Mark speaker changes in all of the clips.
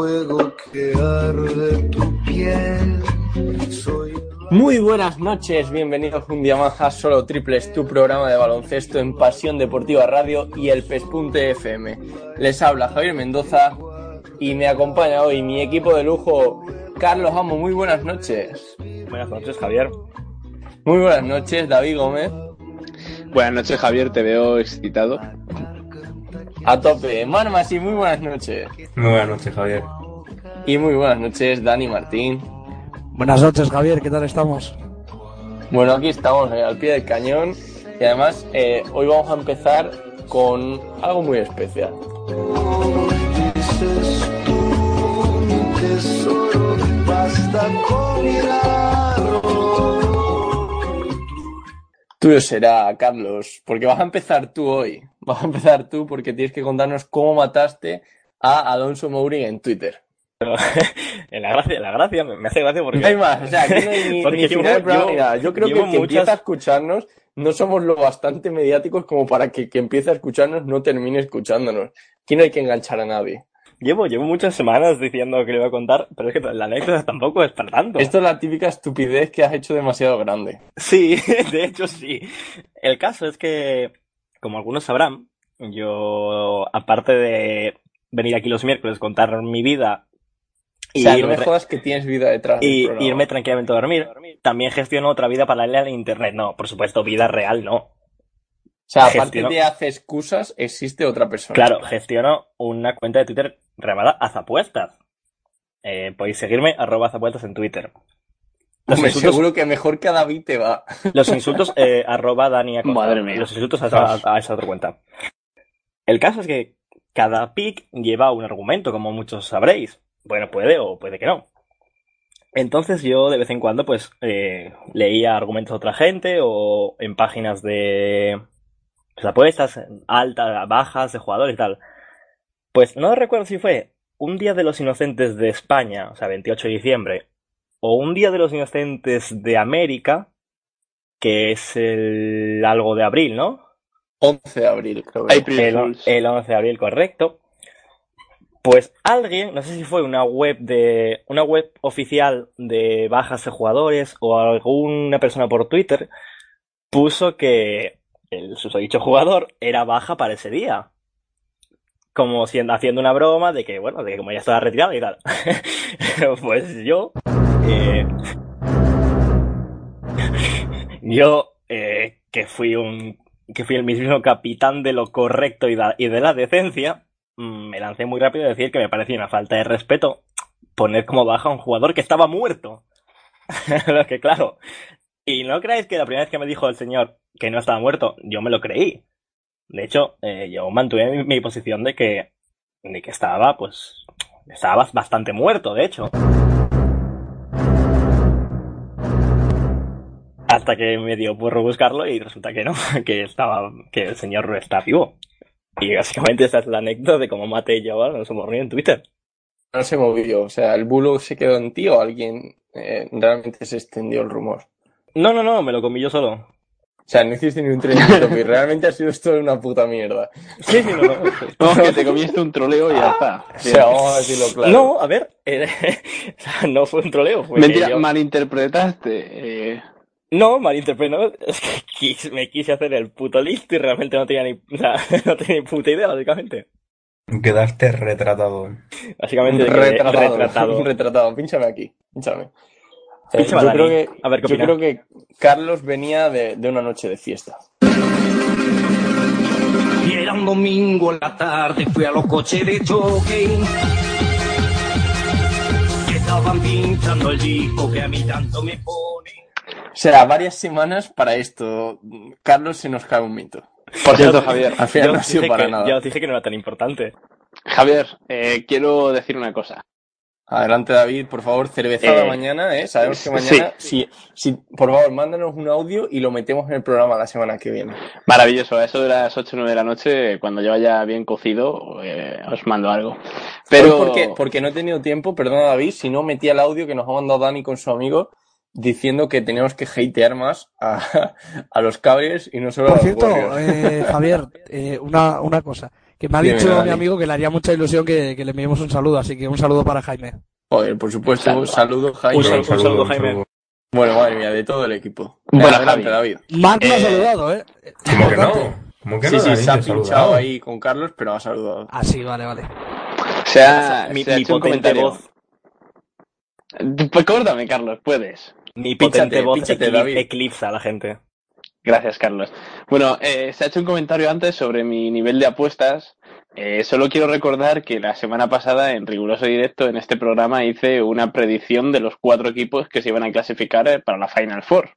Speaker 1: fuego que arde tu piel. Soy
Speaker 2: Muy buenas noches, bienvenidos un día más a Solo Triples, tu programa de baloncesto en Pasión Deportiva Radio y el PES.fm. Les habla Javier Mendoza y me acompaña hoy mi equipo de lujo, Carlos Amo. Muy buenas noches.
Speaker 3: Buenas noches, Javier.
Speaker 2: Muy buenas noches, David Gómez.
Speaker 4: Buenas noches, Javier, te veo excitado.
Speaker 2: A tope, Marmas y muy buenas noches.
Speaker 5: Muy buenas noches, Javier.
Speaker 2: Y muy buenas noches, Dani Martín.
Speaker 6: Buenas noches, Javier, ¿qué tal estamos?
Speaker 2: Bueno, aquí estamos eh, al pie del cañón y además eh, hoy vamos a empezar con algo muy especial. Tuyo será, Carlos, porque vas a empezar tú hoy. Vas a empezar tú porque tienes que contarnos cómo mataste a Alonso Mourinho en Twitter.
Speaker 3: En la gracia, la gracia me hace gracia porque.
Speaker 2: No hay más, o sea, aquí no hay ni, ni final ni nada. Yo creo que el que
Speaker 3: muchas-
Speaker 2: empieza a escucharnos no somos lo bastante mediáticos como para que que empiece a escucharnos no termine escuchándonos. Aquí no hay que enganchar a nadie.
Speaker 3: Llevo, llevo muchas semanas diciendo que le iba a contar, pero es que la anécdota tampoco es para tanto.
Speaker 2: Esto es la típica estupidez que has hecho demasiado grande.
Speaker 3: Sí, de hecho sí. El caso es que, como algunos sabrán, yo, aparte de venir aquí los miércoles, contar mi vida
Speaker 2: O
Speaker 3: y
Speaker 2: no
Speaker 3: irme,
Speaker 2: me jodas que tienes vida detrás
Speaker 3: y irme tranquilamente a dormir, también gestiono otra vida paralela en internet. No, por supuesto, vida real no.
Speaker 2: O sea, aparte
Speaker 3: gestiono-
Speaker 2: de hace excusas, existe otra persona.
Speaker 3: Claro, gestiono una cuenta de Twitter llamada Azapuestas. Eh, podéis seguirme, arroba Azapuestas en Twitter. Los
Speaker 2: Hombre,
Speaker 3: insultos,
Speaker 2: seguro que mejor que a David te va.
Speaker 3: los insultos eh, arroba Dani Acosta.
Speaker 4: Madre mía.
Speaker 3: Los insultos a esa, a esa otra cuenta. El caso es que cada pick lleva un argumento, como muchos sabréis. Bueno, puede o puede que no. Entonces yo de vez en cuando pues eh, leía argumentos de otra gente o en páginas de pues, apuestas altas, bajas de jugadores y tal. Pues no recuerdo si fue un día de los inocentes de España, o sea, 28 de diciembre, o un día de los inocentes de América, que es el algo de abril, ¿no?
Speaker 2: 11 de abril, creo que.
Speaker 3: El, el 11 de abril, correcto. Pues alguien, no sé si fue una web de una web oficial de bajas de jugadores o alguna persona por Twitter puso que el susodicho jugador era baja para ese día. Como siendo, haciendo una broma de que, bueno, de que como ya estaba retirado y tal. pues yo, eh, yo, eh, que fui un, que fui el mismo capitán de lo correcto y, de la decencia, mm, me lancé muy rápido a decir que me parecía una falta de respeto poner como baja a un jugador que estaba muerto. que claro, y no creáis que la primera vez que me dijo el señor que no estaba muerto, yo me lo creí. De hecho, eh, yo mantuve mi, mi posición de que, de que estaba, pues, estaba bastante muerto, de hecho. Hasta que me dio por buscarlo y resulta que no, que estaba, que el señor está vivo. Y básicamente esa es la anécdota de cómo maté yo a Morrillo en Twitter.
Speaker 2: No se movió. O sea, ¿el bulo se quedó en ti o alguien eh, realmente se extendió el rumor?
Speaker 3: No, no, no, me lo comí yo solo.
Speaker 2: O sea, no hiciste ni un y realmente ha sido esto una puta mierda.
Speaker 3: Sí, sí, no, no.
Speaker 4: No, que te comiste un troleo y ya está.
Speaker 2: O sea, vamos a decirlo claro.
Speaker 3: No, a ver, eh, o sea, no fue un troleo, fue
Speaker 4: Mentira,
Speaker 3: yo-
Speaker 4: malinterpretaste. Eh,
Speaker 3: No, malinterpretado, es que quis- me quise hacer el puto listo y realmente no tenía ni, o sea, no tenía ni puta idea, básicamente.
Speaker 5: Quedaste retratado.
Speaker 3: Básicamente
Speaker 2: retratado.
Speaker 3: retratado.
Speaker 2: retratado. Pínchame aquí. Pínchame. Eh, yo,
Speaker 3: Dani.
Speaker 2: creo que,
Speaker 3: A ver qué
Speaker 2: yo creo que Carlos venía de, de una noche de fiesta.
Speaker 5: Y era un domingo en la tarde, fui a los coches de choque. Que estaban pinchando el disco que a mí tanto me pone.
Speaker 2: Sea, varias semanas para esto. Carlos se nos cae un mito.
Speaker 4: Por cierto, Javier,
Speaker 2: Al final
Speaker 3: Ya
Speaker 2: no ha sido
Speaker 3: dije
Speaker 2: para
Speaker 3: que-
Speaker 2: nada.
Speaker 3: Ya os dije que no era tan importante.
Speaker 4: Javier, eh, quiero decir una cosa.
Speaker 2: Adelante, David, por favor, cervezada
Speaker 4: Eh,
Speaker 2: mañana, ¿eh? Sabemos que mañana, si, si, por favor, mándanos un audio y lo metemos en el programa la semana que viene.
Speaker 4: Maravilloso, a eso de las 8 o 9 de la noche, cuando ya vaya bien cocido, eh, os mando algo. Pero
Speaker 2: porque, porque no he tenido tiempo, perdona David, si no metí el audio que nos ha mandado Dani con su amigo diciendo que teníamos que hatear más a, a los cables y no solo
Speaker 6: Por
Speaker 2: a los
Speaker 6: cierto, eh, Javier, eh, una, una cosa. Que me ha
Speaker 2: Dime,
Speaker 6: dicho
Speaker 2: Dani.
Speaker 6: mi amigo que le haría mucha ilusión que, que le enviemos un saludo, así que un saludo para Jaime.
Speaker 2: Joder, por supuesto,
Speaker 4: Saludo.
Speaker 2: un saludo, Jaime.
Speaker 3: Un saludo, un saludo, Jaime.
Speaker 2: Bueno, madre mía, de todo el equipo.
Speaker 4: Bueno,
Speaker 2: adelante,
Speaker 4: Javi.
Speaker 2: David.
Speaker 6: Marc me ha
Speaker 4: Eh,
Speaker 6: saludado, ¿eh?
Speaker 7: ¿Cómo que no? ¿Cómo que
Speaker 2: Sí,
Speaker 7: no?
Speaker 2: sí, se ha pinchado
Speaker 7: saludado.
Speaker 2: ahí con Carlos, pero ha saludado.
Speaker 6: Ah, sí, vale, vale.
Speaker 4: se ha,
Speaker 3: Mi,
Speaker 4: se
Speaker 3: mi potente
Speaker 4: comentario.
Speaker 3: voz,
Speaker 4: Pues córtame, Carlos, puedes.
Speaker 3: Mi
Speaker 2: Píchate,
Speaker 3: potente voz
Speaker 2: píchate,
Speaker 3: eclip-
Speaker 2: David.
Speaker 3: eclipsa a la gente.
Speaker 4: Gracias, Carlos. Bueno, eh, se ha hecho un comentario antes sobre mi nivel de apuestas. Eh, solo quiero recordar que la semana pasada, en riguroso directo, en este programa, hice una predicción de los cuatro equipos que se iban a clasificar eh, para la Final Four.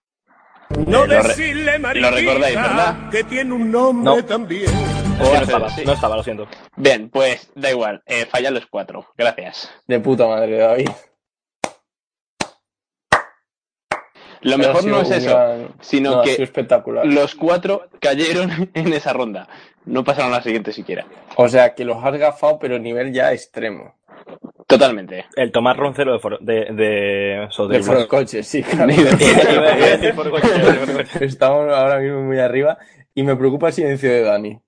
Speaker 5: No
Speaker 4: Eh, lo re-
Speaker 5: decirle,
Speaker 4: lo recordáis, ¿verdad?
Speaker 5: Que tiene un nombre
Speaker 3: No.
Speaker 5: también.
Speaker 3: Es que
Speaker 4: O
Speaker 3: no estaba,
Speaker 4: sí.
Speaker 3: no estaba, lo siento.
Speaker 4: Bien, pues da igual, eh, fallan los cuatro. Gracias.
Speaker 2: De puta madre, David.
Speaker 4: Lo mejor no es eso,
Speaker 2: gran-
Speaker 4: sino
Speaker 2: no,
Speaker 4: que
Speaker 2: espectacular.
Speaker 4: los cuatro cayeron en esa ronda. No pasaron a la siguiente siquiera.
Speaker 2: O sea, que los has gafado, pero a nivel ya extremo.
Speaker 4: Totalmente.
Speaker 3: El Tomás Roncero de, for- de, de, so, de
Speaker 2: De Foro Coches, sí, claro. Estamos ahora mismo muy arriba y me preocupa el silencio de Dani.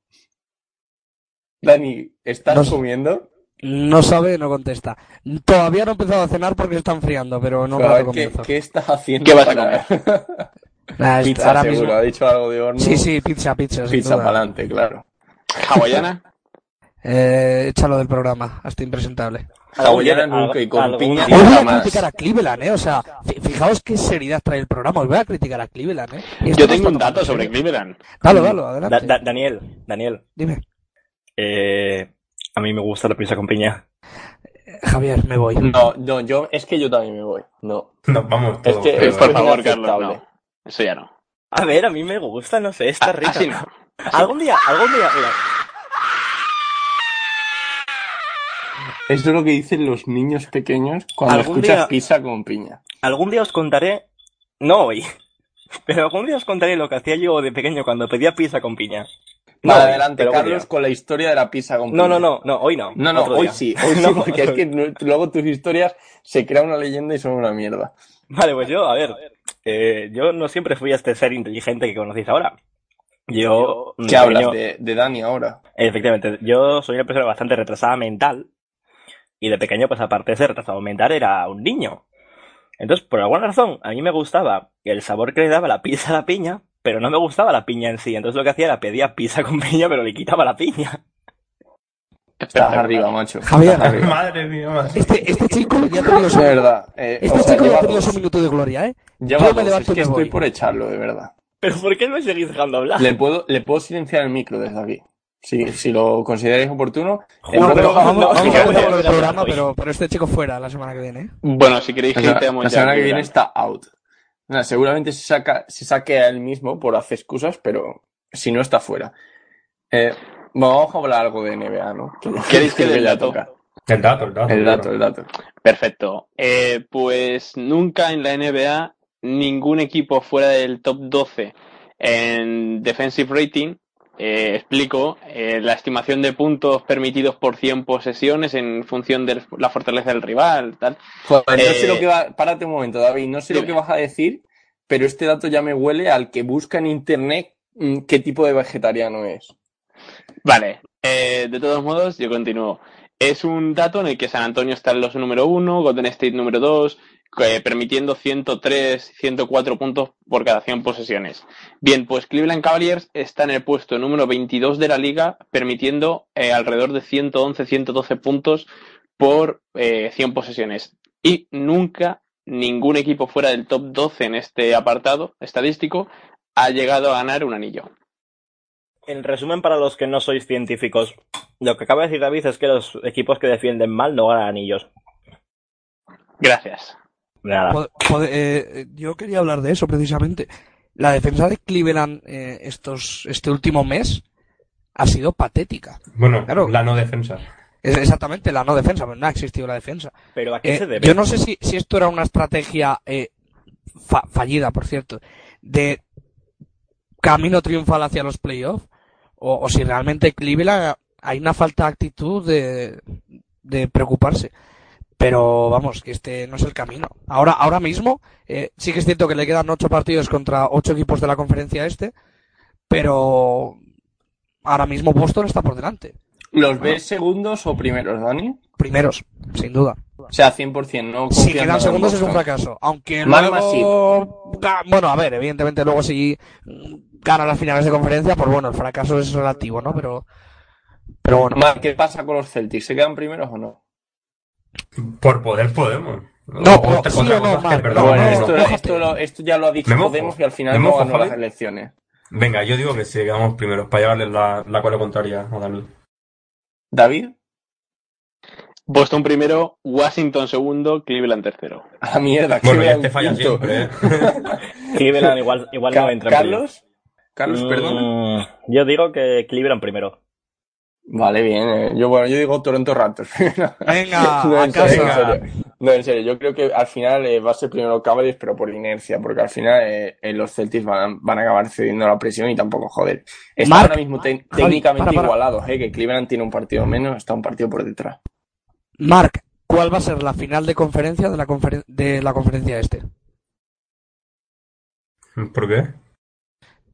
Speaker 2: Dani, ¿estás
Speaker 6: No sé.
Speaker 2: comiendo?
Speaker 6: No sabe, no contesta. Todavía no he empezado a cenar porque se está enfriando, pero no
Speaker 2: ver, ¿qué, qué estás haciendo?
Speaker 4: ¿Qué vas a
Speaker 6: Nah, es-
Speaker 2: pizza,
Speaker 6: ahora
Speaker 2: seguro.
Speaker 6: mismo.
Speaker 2: Ha dicho algo de horno.
Speaker 6: Sí, sí, pizza, pizza.
Speaker 2: Pizza para adelante, claro.
Speaker 4: Hawaiana.
Speaker 6: Eh, échalo del programa, hasta impresentable.
Speaker 2: Hawaiana nunca y con piña
Speaker 6: Hoy voy a criticar a Cleveland, ¿eh? O sea, fi- fijaos qué seriedad trae el programa. Os voy a criticar a Cleveland, ¿eh?
Speaker 4: Yo tengo un dato sobre. Cleveland.
Speaker 6: Dalo, dalo,
Speaker 3: Da-
Speaker 6: adelante.
Speaker 3: da- Daniel, Daniel,
Speaker 6: Dime,
Speaker 3: eh, a mí me gusta la pizza con piña.
Speaker 6: Javier, me voy.
Speaker 2: No, no, yo, es que yo también me voy. No.
Speaker 7: No, vamos
Speaker 2: Es que-
Speaker 7: pero-
Speaker 2: es
Speaker 4: Por favor, Carlos, no. Eso ya no.
Speaker 3: A ver, a mí me gusta, no sé, está
Speaker 4: Ah,
Speaker 3: rica.
Speaker 4: Así no.
Speaker 3: Algún día, algún día, mira,
Speaker 2: Esto es lo que dicen los niños pequeños cuando escuchas
Speaker 3: día-
Speaker 2: pizza con piña.
Speaker 3: algún día os contaré, no hoy, pero algún día os contaré lo que hacía yo de pequeño cuando pedía pizza con piña. No
Speaker 2: adelante,
Speaker 3: pero
Speaker 2: Carlos, con la historia de la pizza con
Speaker 3: No,
Speaker 2: piña.
Speaker 3: no, no, no, hoy no.
Speaker 2: No, no,
Speaker 3: otro
Speaker 2: hoy
Speaker 3: día.
Speaker 2: sí, hoy sí,
Speaker 3: No,
Speaker 2: porque es que luego tus historias se crea una leyenda y son una mierda.
Speaker 3: Vale, pues yo, a ver, eh, yo no siempre fui este ser inteligente que conocéis ahora. Yo,
Speaker 2: ¿Qué
Speaker 3: de
Speaker 2: hablas de Dani ahora?
Speaker 3: Efectivamente, yo soy una persona bastante retrasada mental y de pequeño, pues aparte de ser retrasado mental, era un niño. Entonces, por alguna razón, a mí me gustaba el sabor que le daba la pizza a la piña, pero no me gustaba la piña en sí. Entonces lo que hacía era pedía pizza con piña, pero le quitaba la piña.
Speaker 2: Estás arriba, macho.
Speaker 6: Javier.
Speaker 2: Arriba.
Speaker 7: Madre mía, madre.
Speaker 6: Este, este chico ya ha tenido su,
Speaker 2: De verdad. eh,
Speaker 6: este
Speaker 2: o sea,
Speaker 6: chico ya ha tenido su minuto de gloria, ¿eh? Yo me levanto
Speaker 2: es que estoy
Speaker 6: voy.
Speaker 2: por echarlo, de verdad.
Speaker 3: Pero ¿por qué no me seguís dejando hablar?
Speaker 2: Le puedo, le puedo silenciar el micro desde aquí. Si, si lo consideráis oportuno. en
Speaker 6: Bueno, pero vamos,
Speaker 3: no,
Speaker 6: a el programa, pero, pero este chico fuera la semana que viene, ¿eh?
Speaker 4: Bueno, si queréis
Speaker 2: O sea, la semana que viene está out. Sea, seguramente se, saca, se saque a él mismo por hacer excusas, pero si no está fuera. Eh, vamos a hablar algo de NBA, ¿no?
Speaker 4: ¿Queréis que dato?
Speaker 2: toca.
Speaker 7: El dato, el dato.
Speaker 2: El
Speaker 7: claro.
Speaker 2: dato, el dato.
Speaker 4: Perfecto. Eh, pues nunca en la NBA ningún equipo fuera del top 12 en defensive rating, eh, explico, eh, la estimación de puntos permitidos por 100 posesiones en función de la fortaleza del rival, tal.
Speaker 2: Joder, no
Speaker 4: Eh,
Speaker 2: sé lo que va. Párate un momento, David. No sé lo que vas a decir, pero este dato ya me huele al que busca en internet mm, qué tipo de vegetariano es.
Speaker 4: Vale, eh, de todos modos, yo continúo. Es un dato en el que San Antonio está en los número 1, Golden State número 2, permitiendo 103, 104 puntos por cada 100 posesiones. Bien, pues Cleveland Cavaliers está en el puesto número 22 de la liga, permitiendo eh, alrededor de 111, 112 puntos por eh, 100 posesiones. Y nunca ningún equipo fuera del top 12 en este apartado estadístico ha llegado a ganar un anillo.
Speaker 3: En resumen, para los que no sois científicos, lo que acaba de decir David es que los equipos que defienden mal no ganan anillos.
Speaker 4: Gracias.
Speaker 3: Nada.
Speaker 6: Pod- pod- eh, yo quería hablar de eso precisamente. La defensa de Cleveland eh, estos, este último mes ha sido patética.
Speaker 7: Bueno,
Speaker 6: Claro.
Speaker 7: la no defensa.
Speaker 6: Es exactamente la no defensa, pero no ha existido la defensa.
Speaker 3: Pero ¿a qué
Speaker 6: Eh,
Speaker 3: se debe?
Speaker 6: yo no sé si, si esto era una estrategia eh, fa- fallida, por cierto, de camino triunfal hacia los playoffs, o, o si realmente Cleveland hay una falta de actitud de, de preocuparse. Pero vamos, que este no es el camino. Ahora, ahora mismo, eh, sí que es cierto que le quedan ocho partidos contra ocho equipos de la conferencia este, pero ahora mismo Boston está por delante.
Speaker 2: ¿Los ves segundos o primeros, Dani?
Speaker 6: Primeros, sin duda.
Speaker 2: O sea, 100%, no
Speaker 6: Si quedan segundos es un fracaso. Aunque
Speaker 2: Mal
Speaker 6: luego... ga- Bueno, a ver, evidentemente luego si gana las finales de conferencia, pues bueno, el fracaso es relativo, ¿no? Pero, pero bueno.
Speaker 2: ¿Qué pasa con los Celtics? ¿Se quedan primeros o no?
Speaker 7: Por poder podemos.
Speaker 6: No, sí o no,
Speaker 7: que perdón,
Speaker 2: bueno, esto,
Speaker 7: no.
Speaker 6: mójate.
Speaker 2: esto, lo- esto ya lo ha dicho. Podemos y al final no ganó las elecciones.
Speaker 7: Venga, yo digo que si quedamos primeros para llevarle la, la cual contraria a Dani.
Speaker 2: ¿David?
Speaker 4: Boston primero, Washington segundo, Cleveland tercero.
Speaker 2: A la mierda.
Speaker 7: Bueno,
Speaker 2: Cleveland
Speaker 7: este falla
Speaker 2: quinto.
Speaker 7: siempre, ¿eh?
Speaker 3: Cleveland igual, igual
Speaker 2: Ca-
Speaker 3: no entra en.
Speaker 2: ¿Carlos? Carlos,
Speaker 3: Mm,
Speaker 2: perdón.
Speaker 3: Yo digo que Cleveland primero.
Speaker 2: Vale, bien. eh. Yo, bueno, yo digo Toronto Raptors.
Speaker 6: Venga,
Speaker 2: no,
Speaker 6: a
Speaker 2: en
Speaker 6: casa.
Speaker 2: serio, en serio. No, en serio. Yo creo que al final eh, va a ser primero Cavaliers, pero por inercia, porque al final eh, los Celtics van, van a acabar cediendo la presión y tampoco joder. Están ahora mismo técnicamente igualados, eh, que Cleveland tiene un partido menos, está un partido por detrás.
Speaker 6: Mark, ¿cuál va a ser la final de conferencia de la, conferen- de la conferencia este?
Speaker 7: ¿Por qué?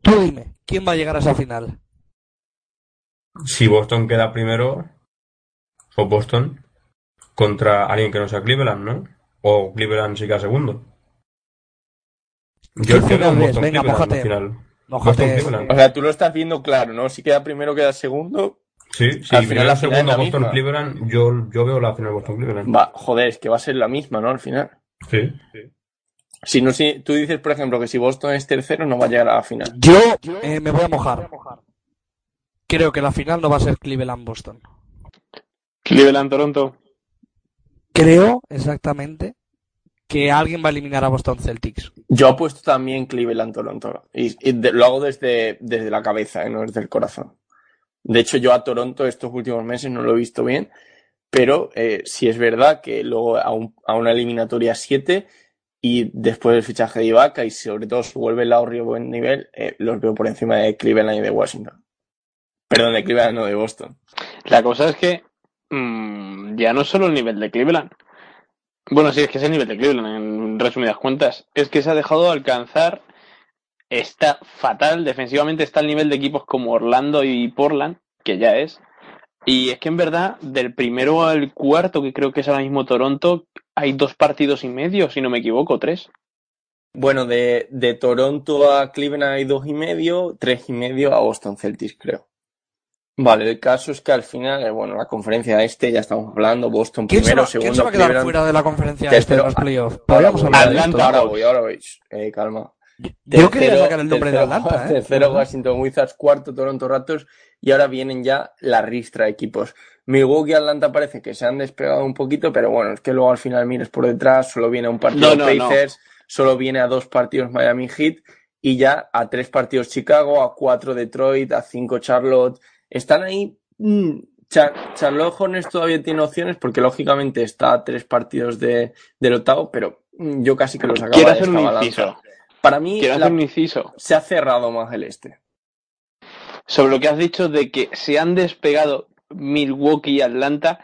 Speaker 6: Tú dime, ¿quién va a llegar a esa final?
Speaker 7: Si Boston queda primero, o Boston, contra alguien que no sea Cleveland, ¿no? O Cleveland sí queda segundo. Yo
Speaker 6: ¿Qué
Speaker 7: creo
Speaker 6: final
Speaker 7: que? Boston
Speaker 6: Venga,
Speaker 7: Cleveland,
Speaker 6: mójate.
Speaker 7: al final.
Speaker 6: Mójate.
Speaker 7: Boston Cleveland.
Speaker 2: O sea, tú lo estás viendo claro, ¿no? Si queda primero, queda segundo.
Speaker 7: Sí, sí,
Speaker 2: Al final la final
Speaker 7: segundo
Speaker 2: es la
Speaker 7: Boston
Speaker 2: misma.
Speaker 7: Cleveland, yo, yo veo la final Boston Cleveland.
Speaker 2: Va, joder, es que va a ser la misma, ¿no? Al final.
Speaker 7: Sí.
Speaker 2: Si no, si tú dices, por ejemplo, que si Boston es tercero, no va a llegar a la final.
Speaker 6: Yo eh, me voy a mojar. Creo que la final no va a ser Cleveland-Boston.
Speaker 4: Cleveland, Toronto.
Speaker 6: Creo exactamente que alguien va a eliminar a Boston Celtics.
Speaker 2: Yo apuesto también Cleveland Toronto. Y, y de- lo hago desde, desde la cabeza, ¿eh? no desde el corazón. De hecho, yo a Toronto estos últimos meses no lo he visto bien, pero eh, sí es verdad que luego a, un- a una eliminatoria 7 y después del fichaje de Ibaka y sobre todo si vuelve Lowry a buen nivel, eh, los veo por encima de Cleveland y de Washington. Perdón, de Cleveland, no de Boston.
Speaker 4: La cosa es que mm, ya no es solo el nivel de Cleveland. Bueno, sí, es que es el nivel de Cleveland, en resumidas cuentas. Es que se ha dejado de alcanzar. Está fatal. Defensivamente está el nivel de equipos como Orlando y Portland, que ya es. Y es que en verdad, del primero al cuarto, que creo que es ahora mismo Toronto, hay dos partidos y medio, si no me equivoco, tres.
Speaker 2: Bueno, de, de Toronto a Cleveland hay dos y medio, tres y medio a Boston Celtics, creo. Vale, el caso es que al final, eh, bueno, la conferencia este, ya estamos hablando, Boston
Speaker 6: ¿Quién,
Speaker 2: primero,
Speaker 6: se, va,
Speaker 2: segundo
Speaker 6: quién se va a quedar
Speaker 2: Cleveland.
Speaker 6: fuera de la conferencia
Speaker 2: Tercero,
Speaker 6: este de los playoffs? Podríamos de
Speaker 4: Atlanta,
Speaker 6: esto.
Speaker 2: ahora voy, ahora voy. Eh, calma.
Speaker 6: Yo quería sacar el nombre de Atlanta, ¿eh?
Speaker 2: Tercero Washington Wizards, cuarto Toronto Raptors y ahora vienen ya la ristra de equipos. Milwaukee y Atlanta parece que se han despegado un poquito, pero bueno, es que luego al final mires por detrás, solo viene a un partido
Speaker 4: No, no, no.
Speaker 2: Pacers, solo viene a dos partidos Miami Heat y ya a tres partidos Chicago, a cuatro Detroit, a cinco Charlotte. Están ahí. mm, Charlotte Hornets todavía tiene opciones porque lógicamente está a tres partidos de, del octavo, pero mm, yo casi que los acabo
Speaker 4: Quiero
Speaker 2: de
Speaker 4: hacer un inciso.
Speaker 2: Para mí
Speaker 4: Quiero
Speaker 2: la-
Speaker 4: hacer un inciso.
Speaker 2: se ha cerrado más el este.
Speaker 4: sobre lo que has dicho de que se han despegado Milwaukee y Atlanta,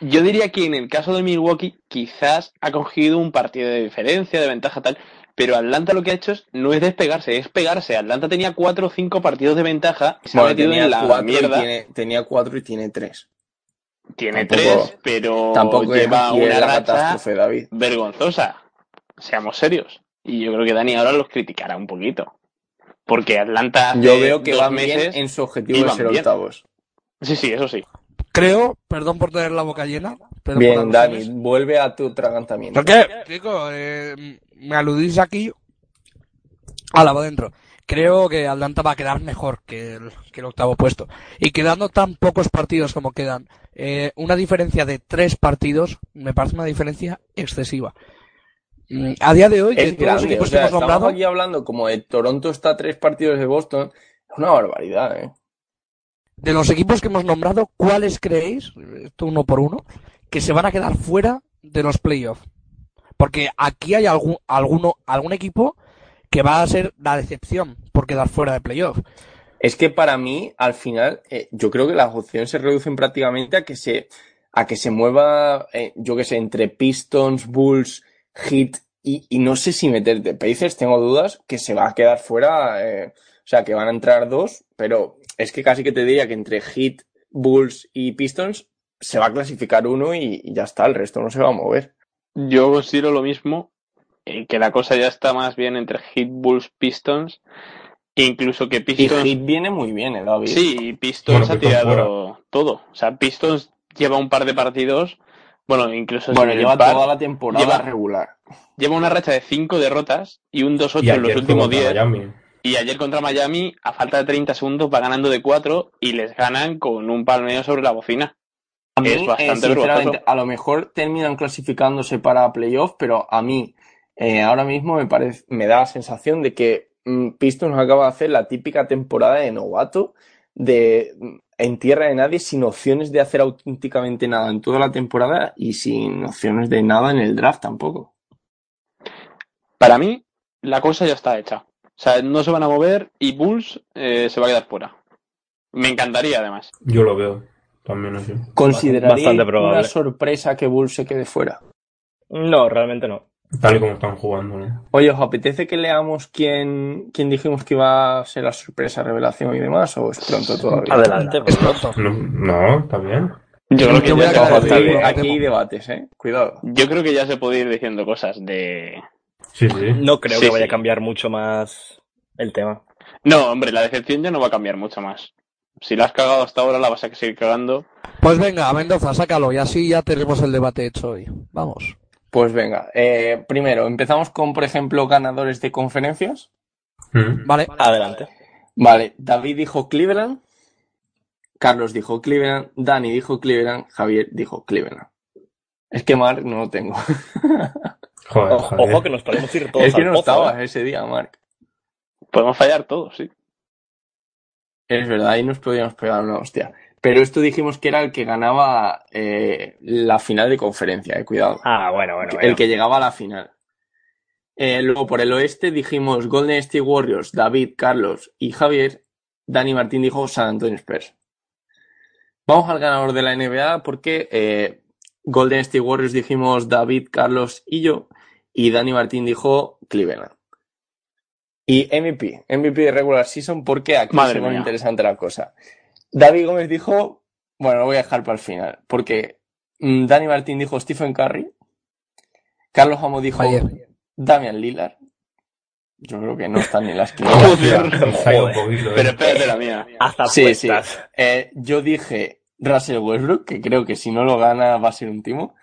Speaker 4: yo diría que en el caso de Milwaukee quizás ha cogido un partido de diferencia, de ventaja tal, pero Atlanta lo que ha hecho es, no es despegarse, es pegarse. Atlanta tenía cuatro o cinco partidos de ventaja y se ha metido
Speaker 2: tenía
Speaker 4: en la
Speaker 2: cuatro, y
Speaker 4: mierda.
Speaker 2: tiene, tenía cuatro y tiene tres.
Speaker 4: Tiene
Speaker 2: tampoco-
Speaker 4: tres, pero
Speaker 2: Tampoco
Speaker 4: lleva una
Speaker 2: la
Speaker 4: racha
Speaker 2: catástrofe, David.
Speaker 4: vergonzosa. Seamos serios. Y yo creo que Dani ahora los criticará un poquito. Porque Atlanta hace
Speaker 2: Yo veo que van
Speaker 4: meses
Speaker 2: bien en su objetivo de ser
Speaker 4: bien.
Speaker 2: octavos.
Speaker 4: Sí, sí, eso sí.
Speaker 6: creo, perdón por tener la boca llena.
Speaker 2: Bien. Dani, vuelve a tu atragantamiento.
Speaker 6: ¿Por qué? Chico, eh, me aludís aquí a la va adentro. Creo que Atlanta va a quedar mejor que el, que el octavo puesto. Y quedando tan pocos partidos como quedan, eh, una diferencia de tres partidos me parece una diferencia excesiva. Mm, A día de hoy,
Speaker 2: Es grande, o
Speaker 6: que
Speaker 2: sea,
Speaker 6: hemos
Speaker 2: estamos
Speaker 6: nombrado,
Speaker 2: aquí hablando como de Toronto está a tres partidos de Boston. Es una barbaridad, ¿eh?
Speaker 6: de los equipos que hemos nombrado, ¿cuáles creéis, esto uno por uno, que se van a quedar fuera de los playoffs? Porque aquí hay algún, alguno, algún equipo que va a ser la decepción por quedar fuera de playoffs.
Speaker 2: Es que para mí, al final, eh, yo creo que las opciones se reducen prácticamente a que se, a que se mueva, eh, yo que sé, entre Pistons, Bulls, Heat y, no sé si meterte Pacers, tengo dudas que se va a quedar fuera, eh, o sea, que van a entrar dos, pero es que casi que te diría que entre Heat, Bulls y Pistons se va a clasificar uno y ya está, el resto no se va a mover.
Speaker 4: Yo considero lo mismo, eh, que la cosa ya está más bien entre Heat, Bulls, Pistons, incluso que
Speaker 2: Y
Speaker 4: Pistons...
Speaker 2: Heat viene muy bien, ¿eh, David?
Speaker 4: Sí, Pistons
Speaker 7: Bueno,
Speaker 4: ha
Speaker 7: Pistons
Speaker 4: tirado todo. O sea, Pistons lleva un par de partidos, bueno, incluso
Speaker 2: Bueno, lleva
Speaker 4: el par,
Speaker 2: toda la temporada
Speaker 4: lleva-
Speaker 2: regular.
Speaker 4: lleva una racha de cinco derrotas y un 2-8
Speaker 7: Y
Speaker 4: en los últimos
Speaker 7: contra
Speaker 4: 10.
Speaker 7: Miami.
Speaker 4: Y ayer contra Miami, a falta de 30 segundos, va ganando de 4 y les ganan con un palmeo sobre la bocina.
Speaker 2: A mí,
Speaker 4: Es
Speaker 2: eh,
Speaker 4: bastante
Speaker 2: sinceramente, a lo mejor terminan clasificándose para playoff, pero a mí eh, ahora mismo me parece, me da la sensación de que mm, Pistons acaba de hacer la típica temporada de novato, de mm, en tierra de nadie, sin opciones de hacer auténticamente nada en toda la temporada y sin opciones de nada en el draft tampoco.
Speaker 4: Para mí, la cosa ya está hecha. O sea, no se van a mover y Bulls eh, se va a quedar fuera. Me encantaría, además.
Speaker 7: Yo lo veo también así.
Speaker 2: ¿Consideraría
Speaker 3: Bastante probable.
Speaker 2: una sorpresa que Bulls se quede fuera?
Speaker 3: No, realmente no.
Speaker 7: Tal y como están jugando, ¿no?
Speaker 2: Oye, ¿os apetece que leamos quién, quién dijimos que iba a ser la sorpresa, revelación y demás? ¿O es pronto todavía?
Speaker 3: Adelante,
Speaker 6: Es pronto.
Speaker 7: No, no, está bien.
Speaker 4: Yo creo que
Speaker 6: Yo
Speaker 4: ya
Speaker 6: a
Speaker 2: aquí,
Speaker 6: bien.
Speaker 4: ir-
Speaker 2: aquí hay debates, ¿eh? Cuidado.
Speaker 4: Yo creo que ya se puede ir diciendo cosas de...
Speaker 7: Sí, sí.
Speaker 3: No creo
Speaker 4: Sí,
Speaker 3: que vaya
Speaker 4: sí.
Speaker 3: a cambiar mucho más el tema.
Speaker 4: No, hombre, la decepción ya no va a cambiar mucho más. Si la has cagado hasta ahora, la vas a seguir cagando.
Speaker 6: Pues venga, Mendoza, sácalo y así ya tenemos el debate hecho hoy. Vamos.
Speaker 2: Pues venga, eh, primero, empezamos con, por ejemplo, ganadores de conferencias.
Speaker 7: Mm.
Speaker 6: Vale.
Speaker 3: Adelante.
Speaker 2: Vale, David dijo Cleveland, Carlos dijo Cleveland, Dani dijo Cleveland, Javier dijo Cleveland. Es que Mark no lo tengo.
Speaker 7: Joder,
Speaker 3: Ojo,
Speaker 7: joder.
Speaker 3: que nos podemos ir todos
Speaker 2: es que
Speaker 3: al
Speaker 2: no
Speaker 3: pozo,
Speaker 2: estabas
Speaker 3: ¿eh?
Speaker 2: ese día, Mark.
Speaker 4: Podemos fallar todos, sí.
Speaker 2: Es verdad, ahí nos podíamos pegar una hostia. Pero esto dijimos que era el que ganaba eh, la final de conferencia, eh, cuidado.
Speaker 3: Ah, bueno, bueno.
Speaker 2: el
Speaker 3: bueno.
Speaker 2: que llegaba a la final. Eh, luego por el oeste dijimos Golden State Warriors, David, Carlos y Javier. Dani Martín dijo San Antonio Spurs. Vamos al ganador de la NBA porque eh, Golden State Warriors dijimos David, Carlos y yo. Y Dani Martín dijo Cleveland. Y MVP, MVP de regular season porque aquí
Speaker 4: Madre
Speaker 2: se pone interesante la cosa. David Gómez dijo, bueno, lo voy a dejar para el final, porque mm, Dani Martín dijo Stephen Curry, Carlos Amo dijo
Speaker 6: Ayer.
Speaker 2: Damian Lillard. Yo creo que no están ni las
Speaker 7: ¿eh?
Speaker 4: Pero espérate la mía.
Speaker 3: Hasta
Speaker 2: Sí, sí.
Speaker 3: apuestas.
Speaker 2: Eh, yo dije Russell Westbrook, que creo que si no lo gana va a ser un timo.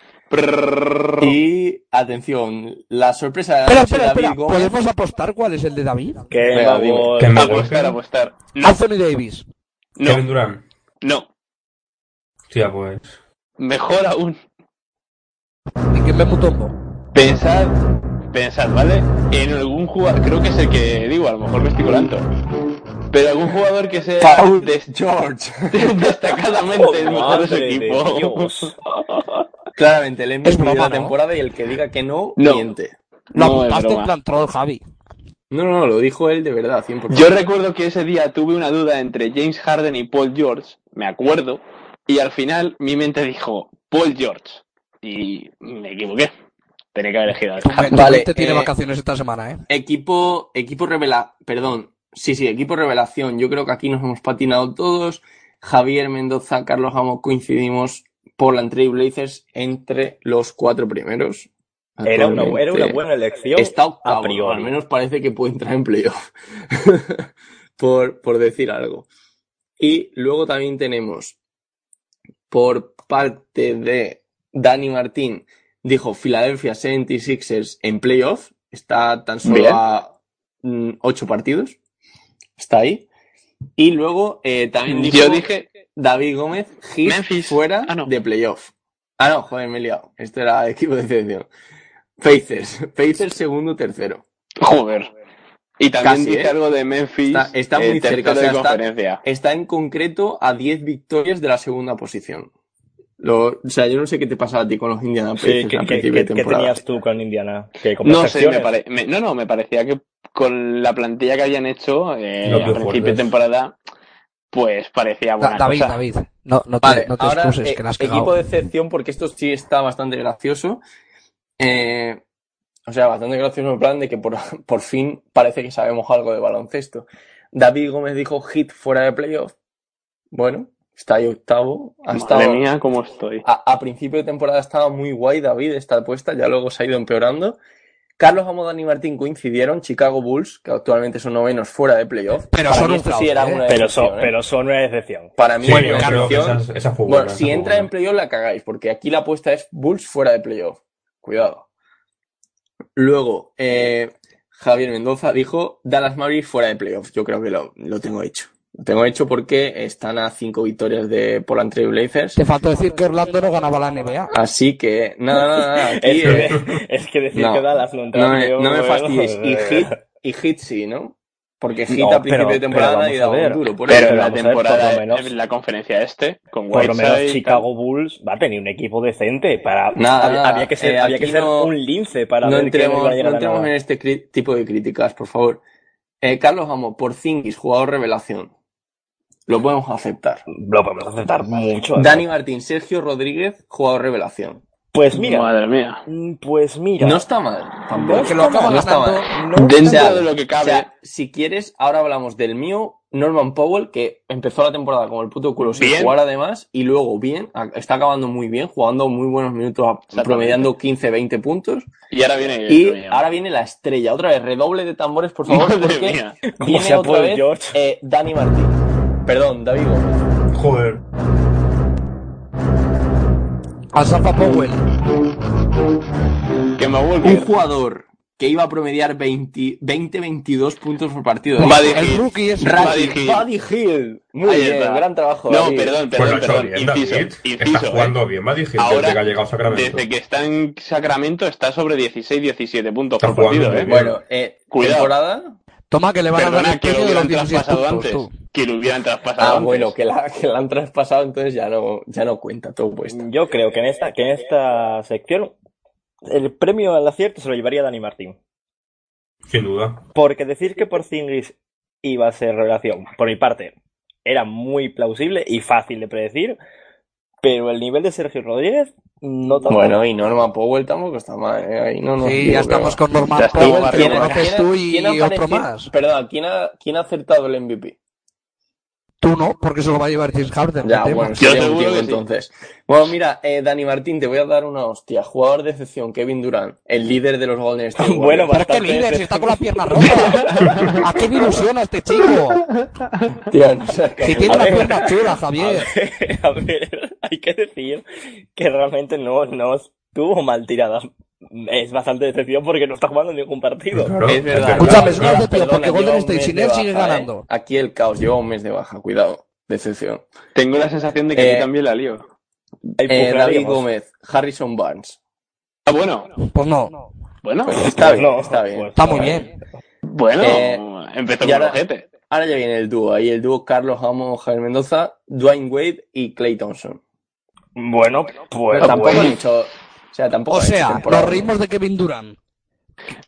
Speaker 2: Y atención, la sorpresa de la
Speaker 6: Espera. ¿Podemos apostar cuál es el de David?
Speaker 3: Que vamos-
Speaker 7: me
Speaker 4: Apostar, apostar. No,
Speaker 6: Anthony Davis.
Speaker 7: Kevin
Speaker 4: no,
Speaker 7: Durant.
Speaker 4: no.
Speaker 7: Hostia, pues.
Speaker 4: Mejor aún.
Speaker 6: ¿Y quién ve Mutombo?
Speaker 4: Pensad, pensad, ¿vale? En algún jugador, creo que es el que digo, a lo mejor me estoy colando. Pero algún jugador que sea
Speaker 2: Paul
Speaker 4: des-
Speaker 2: George.
Speaker 4: destacadamente el mejor de su
Speaker 3: de.
Speaker 2: Claramente, el MVP
Speaker 6: Es broma,
Speaker 2: de la
Speaker 6: ¿no?
Speaker 2: temporada y el que diga que no,
Speaker 4: No.
Speaker 2: miente.
Speaker 6: Lo
Speaker 4: No, es
Speaker 6: apuntaste en plan troll, Javi.
Speaker 2: No, no, lo dijo él de verdad, 100%.
Speaker 4: Yo recuerdo que ese día tuve una duda entre James Harden y Paul George, me acuerdo, y al final mi mente dijo Paul George. Y me equivoqué. Tenía que haber elegido a Harden.
Speaker 2: Vale,
Speaker 6: mente tiene
Speaker 2: eh,
Speaker 6: vacaciones esta semana, ¿eh?
Speaker 2: Equipo, equipo revela, perdón, sí, sí, equipo revelación. Yo creo que aquí nos hemos patinado todos. Javier Mendoza, Carlos Amo coincidimos Portland Trail Blazers entre los cuatro primeros.
Speaker 3: Era una, era una
Speaker 2: Actualmente
Speaker 3: buena elección.
Speaker 2: Está octavo,
Speaker 3: a priori.
Speaker 2: al menos parece que puede entrar en playoff. por, por decir algo. Y luego también tenemos por parte de Dani Martín, dijo Philadelphia 76ers en playoff. Está tan solo
Speaker 4: Bien.
Speaker 2: a mm, ocho partidos. Está ahí. Y luego eh, también dijo
Speaker 4: Yo dije,
Speaker 2: David Gómez, Heat
Speaker 4: Memphis.
Speaker 2: fuera
Speaker 4: Ah, no.
Speaker 2: de playoff. Ah, no, joder, me he liado. Esto era equipo de selección. Pacers. Pacers segundo, tercero.
Speaker 4: joder. Y también
Speaker 2: Casi,
Speaker 4: dije
Speaker 2: ¿eh?
Speaker 4: algo de Memphis.
Speaker 2: Está- está
Speaker 4: eh,
Speaker 2: muy cerca, o sea,
Speaker 4: de
Speaker 2: está-
Speaker 4: conferencia.
Speaker 2: Está en concreto a 10 victorias de la segunda posición. Lo- o sea, yo no sé qué te pasaba a ti con los Indiana Pacers
Speaker 3: Sí,
Speaker 2: a
Speaker 3: ¿qué, qué-
Speaker 2: principio
Speaker 3: qué-
Speaker 2: de
Speaker 3: qué
Speaker 2: temporada.
Speaker 3: tenías tú con Indiana? ¿Qué, con
Speaker 4: No sé, me pare- me- no, no, me parecía que con la plantilla que habían hecho eh,
Speaker 7: No
Speaker 4: a principio de temporada, pues parecía buena
Speaker 6: David,
Speaker 4: cosa.
Speaker 6: David, no, no te,
Speaker 2: Vale,
Speaker 6: no te
Speaker 2: ahora
Speaker 6: excuses,
Speaker 2: eh,
Speaker 6: que la has
Speaker 2: equipo de excepción porque esto sí está bastante gracioso. Eh, o sea, bastante gracioso en plan de que por, por fin parece que sabemos algo de baloncesto. David Gómez dijo hit fuera de playoff. Bueno, está ahí octavo. Ha
Speaker 4: Madre
Speaker 2: estado-
Speaker 4: mía, cómo estoy.
Speaker 2: a, a principio de temporada estaba muy guay David esta apuesta, ya luego se ha ido empeorando. Carlos Amo, Dani Martín coincidieron, Chicago Bulls, que actualmente son novenos fuera de playoff.
Speaker 6: Pero
Speaker 2: Para
Speaker 6: son un
Speaker 2: sí era
Speaker 6: ¿eh?
Speaker 2: una
Speaker 3: Pero
Speaker 2: excepción,
Speaker 3: son,
Speaker 2: ¿eh?
Speaker 3: pero son una excepción.
Speaker 2: Para mí
Speaker 7: Sí,
Speaker 2: es una
Speaker 7: creo que
Speaker 2: excepción.
Speaker 7: esa, esa fue
Speaker 2: Bueno, si entra en playoff la cagáis, porque aquí la apuesta es Bulls fuera de playoff. Cuidado. Luego, eh, Javier Mendoza dijo Dallas Mavericks fuera de playoff. Yo creo que lo, lo tengo hecho. Lo tengo hecho porque están a cinco victorias de Portland Trail Blazers.
Speaker 6: Te faltó decir que Orlando no ganaba la NBA.
Speaker 2: Así que, nada, nada, nada. Aquí,
Speaker 3: Es
Speaker 2: eh,
Speaker 3: que, es que decir
Speaker 2: no,
Speaker 3: que Dallas no entra
Speaker 2: no me, no fastidies. Y Hit, y Hit sí, ¿no? Porque Hit
Speaker 3: No,
Speaker 2: a principio
Speaker 3: pero-
Speaker 2: de temporada
Speaker 3: pero
Speaker 2: nadie
Speaker 3: vamos a
Speaker 2: daba un
Speaker 3: ver.
Speaker 2: duro. Por
Speaker 4: Pero
Speaker 2: eso.
Speaker 4: la
Speaker 3: ver,
Speaker 4: temporada,
Speaker 3: lo menos-
Speaker 4: en la conferencia este, con
Speaker 3: Por lo menos
Speaker 4: Whiteside y
Speaker 3: Chicago Bulls va a tener un equipo decente para
Speaker 2: Nada,
Speaker 3: había,
Speaker 2: nada,
Speaker 3: había que ser,
Speaker 2: eh,
Speaker 3: había que ser
Speaker 2: no-
Speaker 3: un lince para
Speaker 2: no
Speaker 3: ver
Speaker 2: entremos, no entremos en este tipo de críticas, por favor. Eh, Carlos Amo, por Zingis, jugador revelación. Lo podemos aceptar.
Speaker 3: Lo podemos aceptar mucho.
Speaker 2: Dani Martín, Sergio Rodríguez, jugador revelación.
Speaker 3: Pues mira,
Speaker 4: Madre mía.
Speaker 3: mm, pues mira.
Speaker 2: No está mal. Tampoco.
Speaker 6: Que lo acaba
Speaker 2: no está mal.
Speaker 3: no
Speaker 4: Dentro
Speaker 2: sea,
Speaker 4: de lo que
Speaker 2: O
Speaker 4: cabe.
Speaker 2: sea, si quieres, ahora hablamos del mío, Norman Powell, que empezó la temporada como el puto culo sin
Speaker 4: Bien.
Speaker 2: jugar además, y luego bien, está acabando muy bien, jugando muy buenos minutos, promediando 15-20 puntos.
Speaker 4: y ahora viene.
Speaker 2: Y ahora viene la estrella. Otra vez, redoble de tambores, por favor,
Speaker 4: Madre
Speaker 2: porque viene otra vez
Speaker 3: George.
Speaker 2: eh, Dani Martín. Perdón, David Gómez.
Speaker 7: Joder.
Speaker 6: Asafa Powell.
Speaker 4: Que me
Speaker 2: Un jugador que iba a promediar 20-22 puntos por partido.
Speaker 4: Buddy
Speaker 6: El
Speaker 4: Hield.
Speaker 6: rookie es
Speaker 4: Buddy Hield.
Speaker 2: Buddy Hield. Muy
Speaker 4: Ahí
Speaker 2: bien,
Speaker 4: está.
Speaker 2: gran trabajo.
Speaker 4: No,
Speaker 2: David.
Speaker 4: perdón, perdón, perdón.
Speaker 7: bien,
Speaker 4: Inciso,
Speaker 7: David.
Speaker 4: inciso,
Speaker 7: Está
Speaker 4: ¿eh?
Speaker 7: jugando bien, va dije,
Speaker 4: Ahora,
Speaker 7: desde que ha llegado a Sacramento.
Speaker 4: Desde que está en Sacramento está sobre 16-17 puntos
Speaker 7: Está
Speaker 4: por partido, ¿eh?
Speaker 2: Bueno, eh,
Speaker 4: Cuidado.
Speaker 2: temporada.
Speaker 6: Toma que le van a dar
Speaker 4: Perdona
Speaker 6: el
Speaker 4: que lo
Speaker 6: premio de los
Speaker 4: hubieran
Speaker 6: 16
Speaker 4: traspasado
Speaker 6: puntos,
Speaker 4: antes.
Speaker 6: tú.
Speaker 4: Que lo hubieran traspasado
Speaker 2: Ah,
Speaker 4: antes.
Speaker 2: bueno, que la, que la han traspasado, entonces ya no, ya no cuenta, todo puesto.
Speaker 3: Yo creo que en esta, que en esta sección el premio al acierto se lo llevaría Dani Martín.
Speaker 7: Sin duda.
Speaker 3: Porque decir que Porzingis iba a ser revelación, por mi parte, era muy plausible y fácil de predecir, pero el nivel de Sergio Rodríguez no tanto.
Speaker 2: Bueno, y Norman Powell tampoco está mal, ¿eh? Ahí no, no
Speaker 6: Sí, ya estamos con Norman. Powell, que
Speaker 4: ¿Quién-
Speaker 6: lo conoces tú y
Speaker 2: quién
Speaker 6: otro más.
Speaker 2: Perdón, ¿quién ha, ¿quién ha acertado el MVP?
Speaker 6: Tú no, porque se lo va a llevar James Harden.
Speaker 2: Ya, bueno,
Speaker 4: Yo que sí.
Speaker 2: entonces. Bueno, mira, eh, Dani Martín, te voy a dar una hostia. Jugador de excepción, Kevin Durant, el líder de los Golden State
Speaker 3: Bueno.
Speaker 6: Pero es que
Speaker 3: bastante
Speaker 6: líder, si está con la pierna rota. ¿A qué me ilusiona este chico?
Speaker 2: Tío, no
Speaker 6: Si tiene
Speaker 3: A
Speaker 6: la
Speaker 3: ver.
Speaker 6: pierna chula,
Speaker 3: A
Speaker 6: Javier.
Speaker 3: ver, a ver, hay que decir que realmente no, no estuvo mal tirada. Es bastante decepción porque no está jugando ningún partido.
Speaker 7: Claro,
Speaker 2: Es verdad.
Speaker 6: Escúchame, es una
Speaker 2: Lleva-
Speaker 6: decepción,
Speaker 2: perdona,
Speaker 6: porque Golden State sin él sigue
Speaker 2: baja,
Speaker 6: ganando.
Speaker 2: ¿eh? Aquí el caos, lleva un mes de baja, cuidado. Decepción.
Speaker 4: Tengo la sensación de que
Speaker 2: Eh,
Speaker 4: aquí también la lío.
Speaker 2: Eh, David. Gómez, Harrison Barnes.
Speaker 4: Ah, bueno.
Speaker 6: Pues no,
Speaker 4: Bueno.
Speaker 2: Pues está
Speaker 3: Pues
Speaker 2: bien,
Speaker 3: no,
Speaker 2: está bien.
Speaker 3: pues
Speaker 6: está muy bien.
Speaker 4: Bueno.
Speaker 2: Eh,
Speaker 4: empezó con
Speaker 2: ahora-
Speaker 4: el ojete.
Speaker 2: Ahora ya viene el dúo, ahí el dúo Carlos Amo, Javier Mendoza, Dwayne Wade y Clay Thompson.
Speaker 3: Bueno, pues
Speaker 2: Pero tampoco
Speaker 3: bueno.
Speaker 2: han hecho, o sea, tampoco
Speaker 6: O sea, nos reímos de Kevin Durant.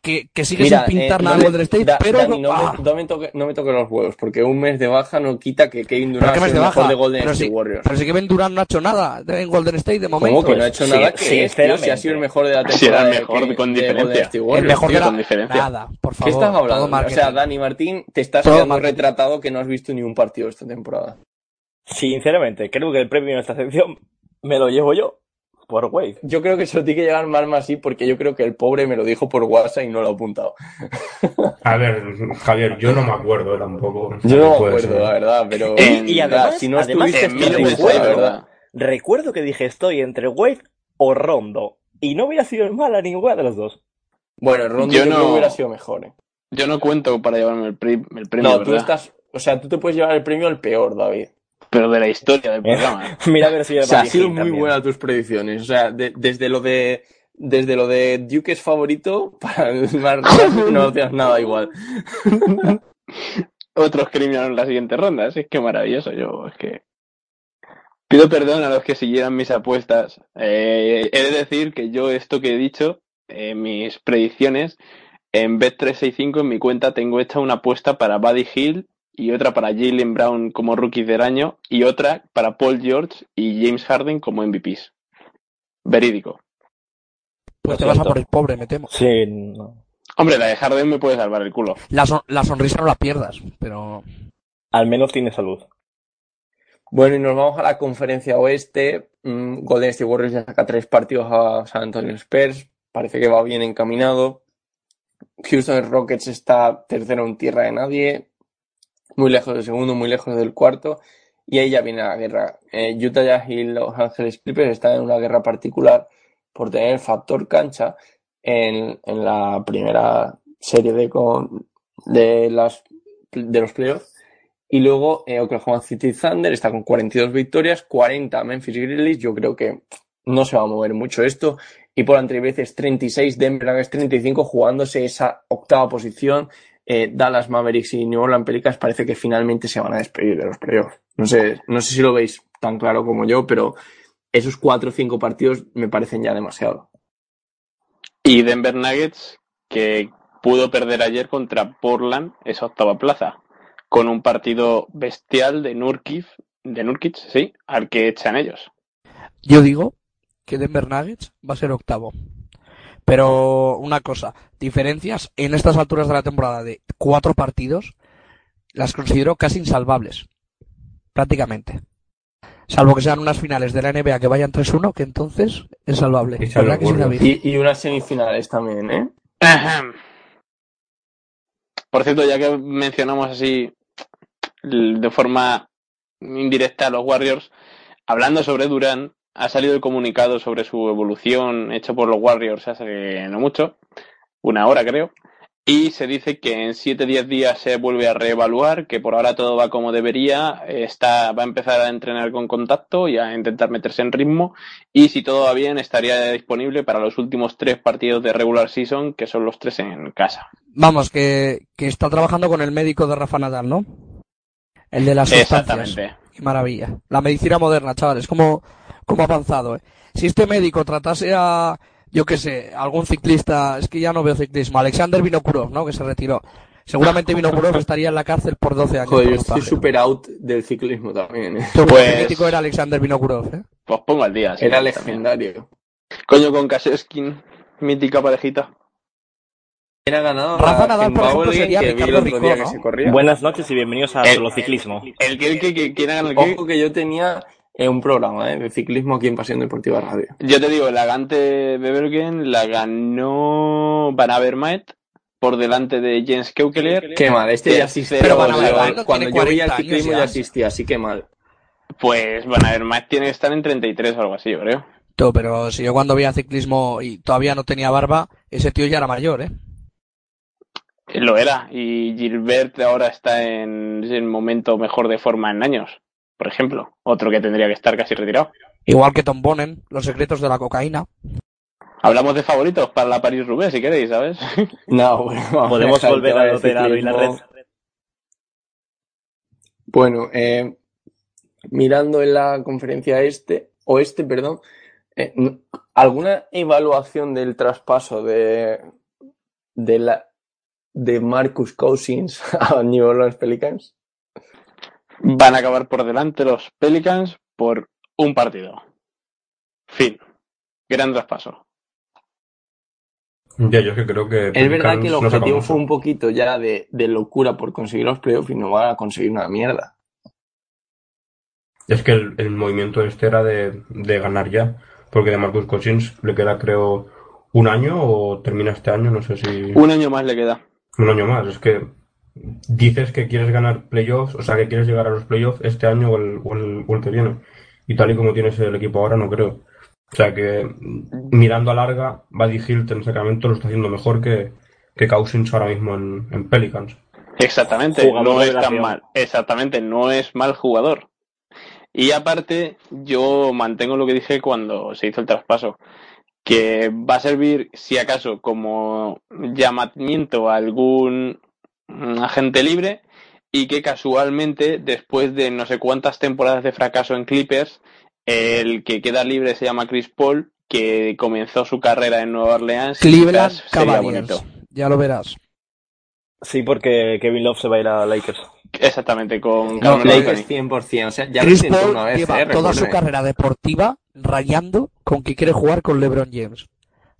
Speaker 6: Que, que sigue
Speaker 2: Mira,
Speaker 6: sin pintar
Speaker 2: eh,
Speaker 6: nada
Speaker 2: no
Speaker 6: Golden State,
Speaker 2: Da-
Speaker 6: pero...
Speaker 2: Dani, no,
Speaker 6: ah,
Speaker 2: me, no me toque, no me toque los huevos, porque un mes de baja no quita que Kevin
Speaker 6: ¿pero
Speaker 2: Durant sea
Speaker 6: mes
Speaker 2: el
Speaker 6: de
Speaker 2: mejor
Speaker 6: baja?
Speaker 2: de Golden
Speaker 6: Pero
Speaker 2: State
Speaker 6: si,
Speaker 2: Warriors.
Speaker 6: pero si Kevin Durant no ha hecho nada en Golden State de momento.
Speaker 2: ¿Cómo que no ha hecho
Speaker 3: Sí,
Speaker 2: nada? ¿Qué es, tío? Si ha sido el mejor de la temporada.
Speaker 4: Si era el
Speaker 2: de
Speaker 4: mejor
Speaker 2: Kevin-
Speaker 4: con
Speaker 2: de
Speaker 4: diferencia.
Speaker 6: El mejor
Speaker 4: tío,
Speaker 6: de la...
Speaker 4: con diferencia.
Speaker 6: Nada, por favor.
Speaker 2: ¿Qué estás hablando? O sea, Dani Martín, te estás
Speaker 6: Todo
Speaker 2: quedando
Speaker 6: marketing.
Speaker 2: retratado que no has visto ni un partido esta temporada.
Speaker 3: Sinceramente, creo que el premio en esta sección me lo llevo yo. Por Wade.
Speaker 2: Yo creo que se lo tiene que llevar Marma así porque yo creo que el pobre me lo dijo por WhatsApp y no lo ha apuntado.
Speaker 7: A ver, Javier, yo no me acuerdo tampoco.
Speaker 2: Yo no me acuerdo,
Speaker 7: ser.
Speaker 2: la verdad, pero
Speaker 4: En-
Speaker 3: y además-
Speaker 2: si no
Speaker 3: además,
Speaker 2: estuviste
Speaker 4: En pensé,
Speaker 2: la
Speaker 4: ¿verdad?
Speaker 3: recuerdo que dije estoy entre Wade o Rondo. Y no hubiera sido mala ninguna de los dos.
Speaker 2: Bueno, Rondo
Speaker 4: Yo
Speaker 2: yo creo
Speaker 4: no-
Speaker 2: que hubiera sido mejor. ¿eh?
Speaker 4: Yo no cuento para llevarme el, pri- el premio,
Speaker 2: No, tú estás. O sea, tú te puedes llevar el premio al peor, David.
Speaker 4: Pero de la historia del programa.
Speaker 3: Mira a ver si
Speaker 2: O sea,
Speaker 3: Buddy
Speaker 2: sido muy
Speaker 3: también.
Speaker 2: buenas tus predicciones. O sea, de- desde lo de. Desde lo de Duke es favorito, para el más realmente no hacías nada igual.
Speaker 4: Otros que eliminaron en la siguiente ronda. Es que maravilloso. Yo, es que. Pido perdón a los que siguieran mis apuestas. Eh, he de decir que yo, esto que he dicho, eh, mis predicciones, en Bet365 en mi cuenta tengo hecha una apuesta para Buddy Hill y otra para Jalen Brown como rookie del año y otra para Paul George y James Harden como MVPs. Verídico.
Speaker 6: Pues te vas a por el pobre, me temo.
Speaker 3: Sí, no.
Speaker 4: Hombre, la de Harden me puede salvar el culo.
Speaker 6: La, son- la sonrisa no la pierdas, pero
Speaker 3: Al menos tiene salud.
Speaker 2: Bueno, y nos vamos a la conferencia oeste. Mm, Golden State Warriors ya saca tres partidos a San Antonio Spurs. Parece que va bien encaminado. Houston Rockets está tercero en tierra de nadie. Muy lejos del segundo, muy lejos del cuarto. Y ahí ya viene la guerra. Eh, Utah Jazz y Los Ángeles Clippers están en una guerra particular por tener factor cancha en, en la primera serie de, con- de, las, de los playoffs. Y luego eh, Oklahoma City Thunder está con 42 victorias, 40 Memphis Grizzlies. Yo creo que no se va a mover mucho esto. Y por entre veces 36, Denver Nuggets 35, jugándose esa octava posición. Eh, Dallas Mavericks y New Orleans Pelicans parece que finalmente se van a despedir de los playoffs. No sé, no sé si lo veis tan claro como yo, pero esos cuatro o cinco partidos me parecen ya demasiado.
Speaker 4: Y Denver Nuggets, que pudo perder ayer contra Portland, esa octava plaza, con un partido bestial de Nurkic, de Nurkic, sí, al que echan ellos.
Speaker 6: yo digo que Denver Nuggets va a ser octavo. Pero una cosa, diferencias en estas alturas de la temporada de cuatro partidos, las considero casi insalvables. Prácticamente. Salvo que sean unas finales de la NBA que vayan 3-1, que entonces es salvable.
Speaker 7: Y
Speaker 2: unas semifinales también, ¿eh?
Speaker 4: Por cierto, ya que mencionamos así de forma indirecta a los Warriors, hablando sobre Durán, ha salido el comunicado sobre su evolución hecho por los Warriors hace no mucho, una hora creo, y se dice que en 7-10 días se vuelve a reevaluar, que por ahora todo va como debería, está, va a empezar a entrenar con contacto y a intentar meterse en ritmo, y si todo va bien estaría disponible para los últimos tres partidos de regular season, que son los tres en casa.
Speaker 6: Vamos, que, que está trabajando con el médico de Rafa Nadal, ¿no? El de las sustancias.
Speaker 4: Exactamente.
Speaker 6: Qué maravilla. La medicina moderna, chavales, como, como avanzado, ¿eh? Si este médico tratase a, yo qué sé, algún ciclista, es que ya no veo ciclismo, Alexander Vinokurov, ¿no? Que se retiró. Seguramente Vinokurov estaría en la cárcel por 12 años.
Speaker 2: Joder, yo estoy super out del ciclismo también, ¿eh?
Speaker 6: Pues...
Speaker 4: Pues-
Speaker 6: El mítico era Alexander Vinokurov, ¿eh?
Speaker 4: Pues pongo al día. sí,
Speaker 2: Era
Speaker 4: también.
Speaker 2: legendario.
Speaker 4: Coño, con Kaseskin, mítica parejita.
Speaker 2: Era ganado
Speaker 6: Rafa
Speaker 2: a
Speaker 6: Nadal, por ejemplo, sería
Speaker 2: que el.
Speaker 3: Buenas noches y bienvenidos a
Speaker 4: El-
Speaker 3: Solo Ciclismo.
Speaker 4: El que, el ganar el que.
Speaker 2: Ojo que yo tenía eh, un programa eh, de ciclismo aquí en Pasión Deportiva Radio.
Speaker 4: Yo te digo, la Gante de Bergen la ganó Van Avermaet por delante de Jens Keukeler.
Speaker 2: Qué mal, este ya existía.
Speaker 4: Pero
Speaker 2: cuando
Speaker 4: Van
Speaker 2: yo-
Speaker 4: Avermaet
Speaker 2: cuando yo veía el
Speaker 6: 40 años
Speaker 2: ciclismo
Speaker 6: ya.
Speaker 2: existía, así que mal.
Speaker 4: Pues Van Avermaet tiene que estar en 33 o algo así, yo creo.
Speaker 6: Tú, pero si yo cuando veía ciclismo y todavía no tenía barba, ese tío ya era mayor, ¿eh?
Speaker 4: Lo era. Y Gilbert ahora está en el momento mejor de forma en años, por ejemplo. Otro que tendría que estar casi retirado.
Speaker 6: Igual que Tom Bonen, los secretos de la cocaína.
Speaker 4: Hablamos de favoritos para la París-Roubaix, si queréis, ¿sabes?
Speaker 2: No, bueno,
Speaker 3: Podemos volver al operado y la red.
Speaker 2: Bueno, eh, mirando en la conferencia este, oeste, perdón, eh, ¿alguna evaluación del traspaso de, de la de Marcus Cousins a New Orleans Pelicans?
Speaker 4: Van a acabar por delante los Pelicans por un partido. Fin. Gran traspaso.
Speaker 7: Ya, yo es que creo que.
Speaker 2: Es verdad que el
Speaker 7: no
Speaker 2: objetivo fue un poquito ya de, de locura por conseguir los playoffs y no van a conseguir una mierda.
Speaker 7: Es que el, el movimiento este era de, de ganar ya. Porque de Marcus Cousins le queda, creo, un año o termina este año, no sé si.
Speaker 4: Un año más le queda.
Speaker 7: Un año más. Es que dices que quieres ganar playoffs, o sea, que quieres llegar a los playoffs este año o el, o el, o el que viene. y tal y como tienes el equipo ahora, no creo. O sea que mirando a larga, Buddy Hilt en Sacramento lo está haciendo mejor que, que Cousins ahora mismo en, en Pelicans.
Speaker 4: Exactamente,
Speaker 3: Jugador
Speaker 4: no es tan mal. Exactamente, no es mal jugador. Y aparte, yo mantengo lo que dije cuando se hizo el traspaso, que va a servir, si acaso, como llamamiento a algún agente libre y que casualmente, después de no sé cuántas temporadas de fracaso en Clippers, el que queda libre se llama Chris Paul, que comenzó su carrera en Nueva Orleans.
Speaker 6: Cleveland Cavaliers.
Speaker 4: bonito.
Speaker 6: Ya lo verás.
Speaker 3: Sí, porque Kevin Love se va a ir a Lakers.
Speaker 4: Exactamente, con
Speaker 6: No,
Speaker 2: Lakers
Speaker 4: Anthony.
Speaker 2: 100%. O sea, ya
Speaker 6: Chris Paul
Speaker 2: una vez,
Speaker 6: lleva
Speaker 2: eh,
Speaker 6: toda su carrera deportiva rayando con que quiere jugar con LeBron James.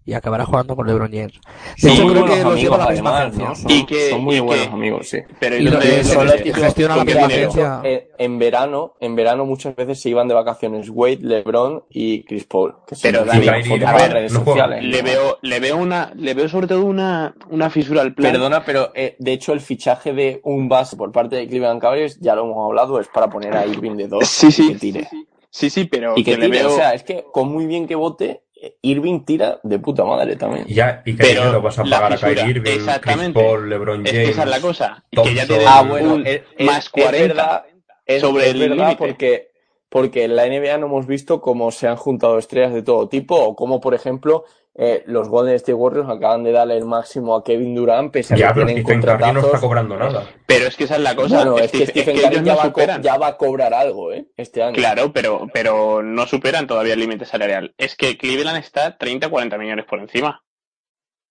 Speaker 6: Y acabará jugando con LeBron James. De
Speaker 4: Sí,
Speaker 6: hecho,
Speaker 2: Son
Speaker 6: creo
Speaker 2: buenos
Speaker 6: que los lleva a la
Speaker 2: amigos,
Speaker 6: misma
Speaker 2: además,
Speaker 6: agencia.
Speaker 2: ¿no? Son,
Speaker 4: Y que-
Speaker 2: son muy
Speaker 4: y
Speaker 2: buenos
Speaker 4: que-
Speaker 2: amigos, sí.
Speaker 4: Pero
Speaker 6: Y y
Speaker 2: típicos
Speaker 6: gestiona la
Speaker 4: ¿con qué
Speaker 6: misma agencia.
Speaker 2: Eh, en verano, en verano muchas veces se iban de vacaciones Wade, LeBron y Chris Paul. Que
Speaker 4: Pero, Dani, a ver,
Speaker 2: redes sociales.
Speaker 4: Le veo, le veo una, le veo sobre todo una, una fisura al plan.
Speaker 2: Perdona, pero eh, de hecho el fichaje de un base por parte de Cleveland Cavaliers, ya lo hemos hablado, es para poner a Irving de dos
Speaker 4: Sí, sí.
Speaker 2: que tire.
Speaker 4: Sí, sí, pero
Speaker 2: Y que
Speaker 4: que le veo.
Speaker 2: o sea, es que con muy bien que vote, Irving tira de puta madre también.
Speaker 7: Y ya, y qué
Speaker 4: Pero
Speaker 7: dinero vas a pagar a Kyrie Irving, Chris
Speaker 4: exactamente.
Speaker 7: Paul, LeBron
Speaker 4: es
Speaker 7: James.
Speaker 4: que esa es la cosa. Que ya tiene
Speaker 2: Ah, bueno,
Speaker 4: un
Speaker 2: es, es-
Speaker 4: más
Speaker 2: es
Speaker 4: 40
Speaker 2: verdad, es,
Speaker 4: sobre
Speaker 2: es
Speaker 4: el
Speaker 2: verdad
Speaker 4: límite.
Speaker 2: porque, porque en la NBA no hemos visto cómo se han juntado estrellas de todo tipo, o como por ejemplo eh, los Golden State Warriors acaban de darle el máximo a Kevin Durant, pese a
Speaker 7: Ya,
Speaker 2: que
Speaker 7: pero
Speaker 2: tienen
Speaker 7: Stephen Curry no está cobrando nada.
Speaker 4: Pero es que esa es la cosa.
Speaker 2: Bueno, es que Stephen
Speaker 4: es
Speaker 2: Curry
Speaker 4: ellos
Speaker 2: ya, va a co-
Speaker 4: superan.
Speaker 2: ya va a cobrar algo, ¿eh? Este año.
Speaker 4: Claro, pero, pero no superan todavía el límite salarial. Es que Cleveland está 30-40 millones por encima.